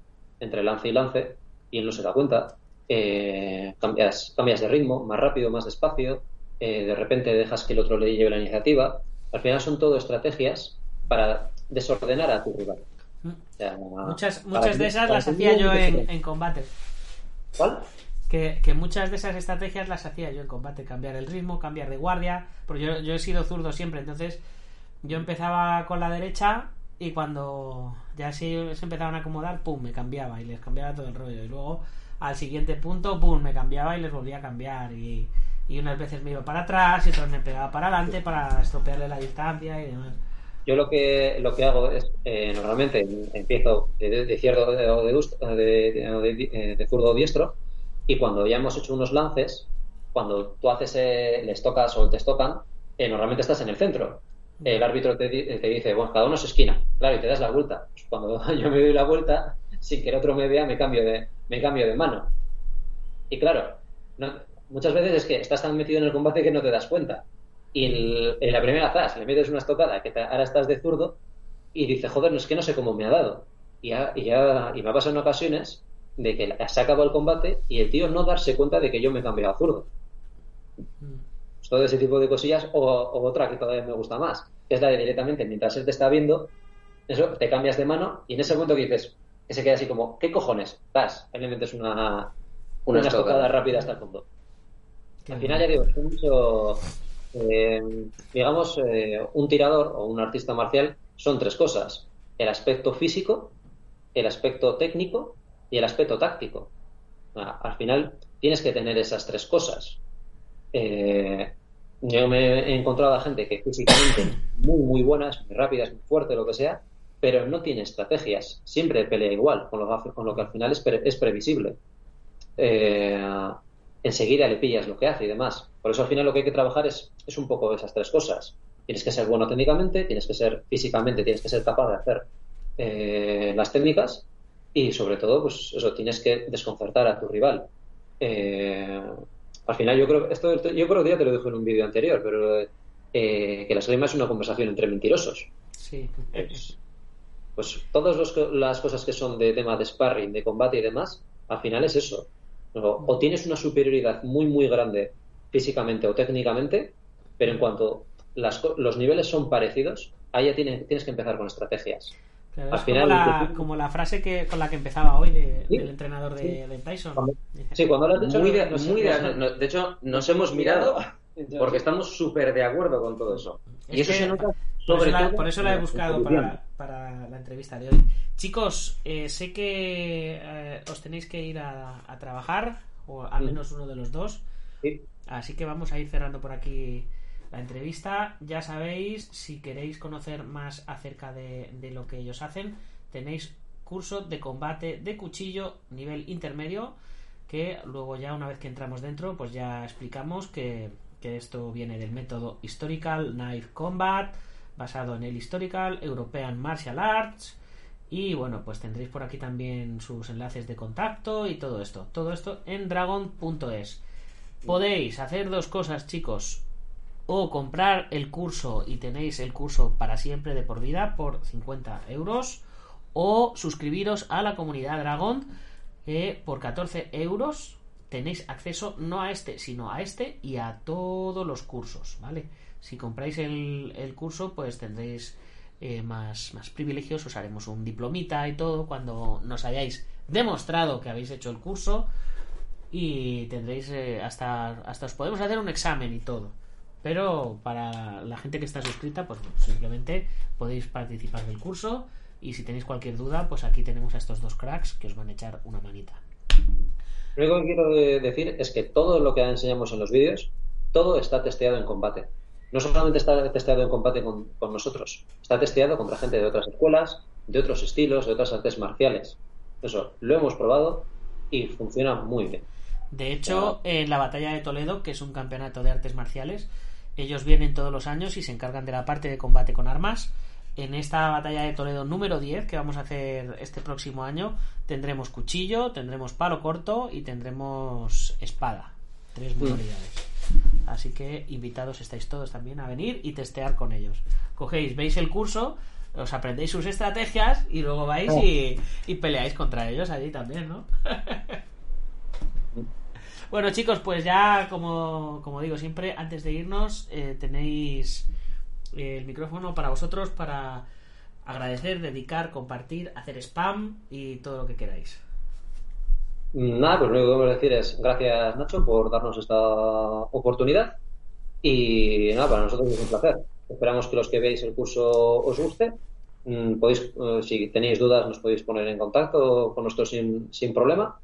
entre lance y lance y él no se da cuenta. Eh, cambias, cambias de ritmo, más rápido, más despacio. eh, de repente dejas que el otro le lleve la iniciativa. Al final son todo estrategias para desordenar a tu rival. Mm. O sea, Muchas, muchas de esas las hacía yo en, en combate. ¿Cuál? Que, que muchas de esas estrategias las hacía yo en combate. Cambiar el ritmo, cambiar de guardia. Porque yo, yo he sido zurdo siempre, entonces yo empezaba con la derecha y cuando ya se, se empezaban a acomodar, pum, me cambiaba y les cambiaba todo el rollo. Y luego al siguiente punto, pum, me cambiaba y les volvía a cambiar. Y, y unas veces me iba para atrás y otras me pegaba para adelante para estropearle la distancia y demás. Yo lo que lo que hago es, eh, normalmente empiezo de, de o de, dust- de, de- o de- eh, de zurdo o diestro y cuando ya hemos hecho unos lances, cuando tú haces, eh, les tocas o te tocan, eh, normalmente estás en el centro. El árbitro te, di- te dice, bueno, cada uno es esquina, claro, y te das la vuelta. Pues cuando (laughs) yo me doy la vuelta, sin que el otro me vea, me cambio de, me cambio de mano. Y claro, no- muchas veces es que estás tan metido en el combate que no te das cuenta. Y el- en la primera zas le metes una estocada que te- ahora estás de zurdo y dice, joder, no es que no sé cómo me ha dado. Y, ya, y, ya- y me ha pasado en ocasiones de que se ha acabado el combate y el tío no darse cuenta de que yo me he cambiado a zurdo. Pues todo ese tipo de cosillas o, o otra que todavía me gusta más, que es la de directamente, mientras él te está viendo, eso, te cambias de mano y en ese momento que dices, que se queda así como, ¿qué cojones? Das, ahí le metes una, una, Una estocada rápida hasta el fondo. Qué Al final ya digo, es mucho, eh, digamos, eh, un tirador o un artista marcial son tres cosas. El aspecto físico, el aspecto técnico y el aspecto táctico. Al final tienes que tener esas tres cosas. Eh, yo me he encontrado a gente que físicamente es muy, muy buena, muy rápida, muy fuerte, lo que sea, pero no tiene estrategias. Siempre pelea igual, con lo, con lo que al final es, pre- es previsible. Eh, enseguida le pillas lo que hace y demás. Por eso al final lo que hay que trabajar es, es un poco esas tres cosas. Tienes que ser bueno técnicamente, tienes que ser físicamente, tienes que ser capaz de hacer eh, las técnicas y sobre todo, pues eso, tienes que desconcertar a tu rival. Eh, al final yo creo, esto yo creo que ya te lo dije en un vídeo anterior, pero eh, que la esgrima es una conversación entre mentirosos. Sí. Pues, pues todas los las cosas que son de tema de sparring, de combate y demás, al final es eso. O, o tienes una superioridad muy, muy grande físicamente o técnicamente, pero en cuanto las los niveles son parecidos, ahí ya tiene- tienes que empezar con estrategias. Claro, Al final, como, la, como frase que con la que empezaba hoy de- Sí, del entrenador de, sí. de Tyson. Cuando- Sí, cuando lo has dicho, Muy de, muy de, sé- no- de hecho, nos hemos mirado (laughs) porque estamos súper de acuerdo con todo eso. Es Y eso que- se nota Por eso, la, todo por eso la he buscado para, para la entrevista de hoy. Chicos, eh, sé que eh, os tenéis que ir a, a trabajar, o al menos uno de los dos. Sí. Así que vamos a ir cerrando por aquí la entrevista. Ya sabéis, si queréis conocer más acerca de, de lo que ellos hacen, tenéis curso de combate de cuchillo nivel intermedio que luego ya una vez que entramos dentro pues ya explicamos que, que esto viene del método Historical Knife Combat basado en el Historical European Martial Arts. Y bueno pues tendréis por aquí también sus enlaces de contacto y todo esto. Todo esto en dragon.es podéis hacer dos cosas chicos o comprar el curso y tenéis el curso para siempre de por vida por 50 euros o suscribiros a la comunidad Dragon por 14 euros tenéis acceso no a este sino a este y a todos los cursos vale si compráis el, el curso pues tendréis eh, más, más privilegios os haremos un diplomita y todo cuando nos hayáis demostrado que habéis hecho el curso y tendréis eh, hasta hasta os podemos hacer un examen y todo pero para la gente que está suscrita pues simplemente podéis participar del curso y si tenéis cualquier duda pues aquí tenemos a estos dos cracks que os van a echar una manita Lo único que quiero de- decir es que todo lo que enseñamos en los vídeos, todo está testeado en combate. No solamente está testeado en combate con, con nosotros, está testeado contra gente de otras escuelas, de otros estilos, de otras artes marciales. Eso, lo hemos probado y funciona muy bien. De hecho, en la batalla de Toledo, que es un campeonato de artes marciales, ellos vienen todos los años y se encargan de la parte de combate con armas. En esta batalla de Toledo número 10, que vamos a hacer este próximo año, tendremos cuchillo, tendremos palo corto y tendremos espada. Tres modalidades. Así que invitados estáis todos también a venir y testear con ellos. Cogéis, veis el curso, os aprendéis sus estrategias y luego vais y, y peleáis contra ellos allí también, ¿no? (laughs) Bueno, chicos, pues ya, como, como digo siempre, antes de irnos, eh, tenéis eh, el micrófono para vosotros para agradecer, dedicar, compartir, hacer spam y todo lo que queráis. Nada, pues lo único que podemos decir es gracias Nacho por darnos esta oportunidad y nada, para nosotros es un placer. Esperamos que los que veáis el curso os guste mm, podéis, eh, si tenéis dudas, nos podéis poner en contacto con nosotros sin, sin problema.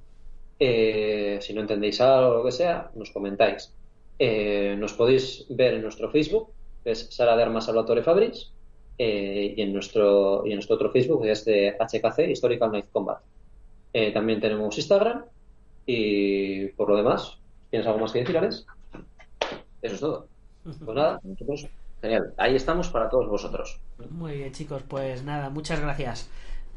Eh, si no entendéis algo o lo que sea, nos comentáis. Eh, nos podéis ver en nuestro Facebook, que es Sara de Armas Salvatore Fabris, eh, y, en nuestro, y en nuestro otro Facebook, que es de HKC, Historical Night Combat. También tenemos Instagram, y por lo demás, ¿tienes algo más que decir, Alex? Eso es todo. Pues nada, nosotros Genial. Ahí estamos para todos vosotros. Muy bien, chicos, pues nada, muchas gracias.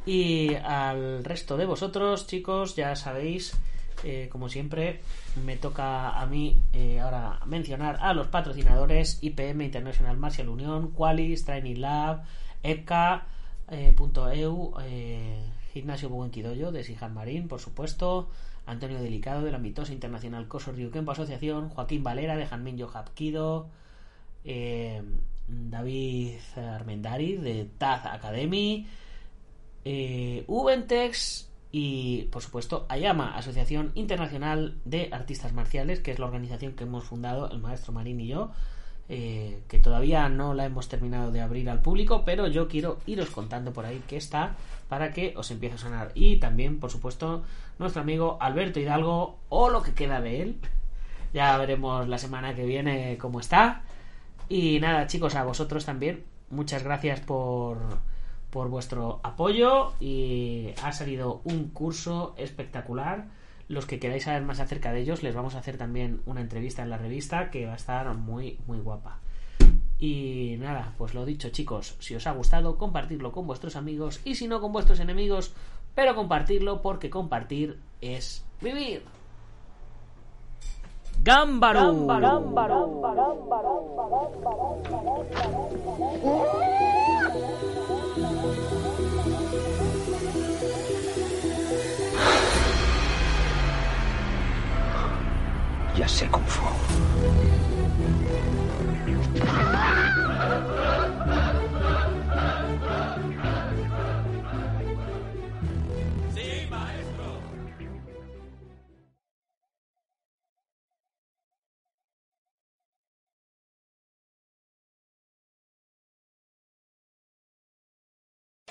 Y al resto de vosotros, chicos, ya sabéis, eh, como siempre, me toca a mí eh, ahora mencionar a los patrocinadores IPM International Martial Union, Qualis, Training Lab, EPCA, eh, .eu, eh, Gimnasio Buenquidoyo de Sijan Marín, por supuesto, Antonio Delicado de la Mitosa Internacional Coso Ryukempo Asociación, Joaquín Valera de Janmin Hapkido, eh, David Armendari de Taz Academy, Ubentex y, por supuesto, Ayama, Asociación Internacional de Artistas Marciales, que es la organización que hemos fundado el maestro Marín y yo, eh, que todavía no la hemos terminado de abrir al público, pero yo quiero iros contando por ahí que está para que os empiece a sonar. Y también, por supuesto, nuestro amigo Alberto Hidalgo, o lo que queda de él. (laughs) Ya veremos la semana que viene cómo está. Y nada, chicos, a vosotros también. Muchas gracias por, por vuestro apoyo. Y ha salido un curso espectacular. Los que queráis saber más acerca de ellos, les vamos a hacer también una entrevista en la revista que va a estar muy, muy guapa. Y nada, pues lo dicho, chicos, si os ha gustado, compartirlo con vuestros amigos y si no con vuestros enemigos, pero compartirlo porque compartir es vivir. ¡Gámbaro! Ya sé Kung Fu.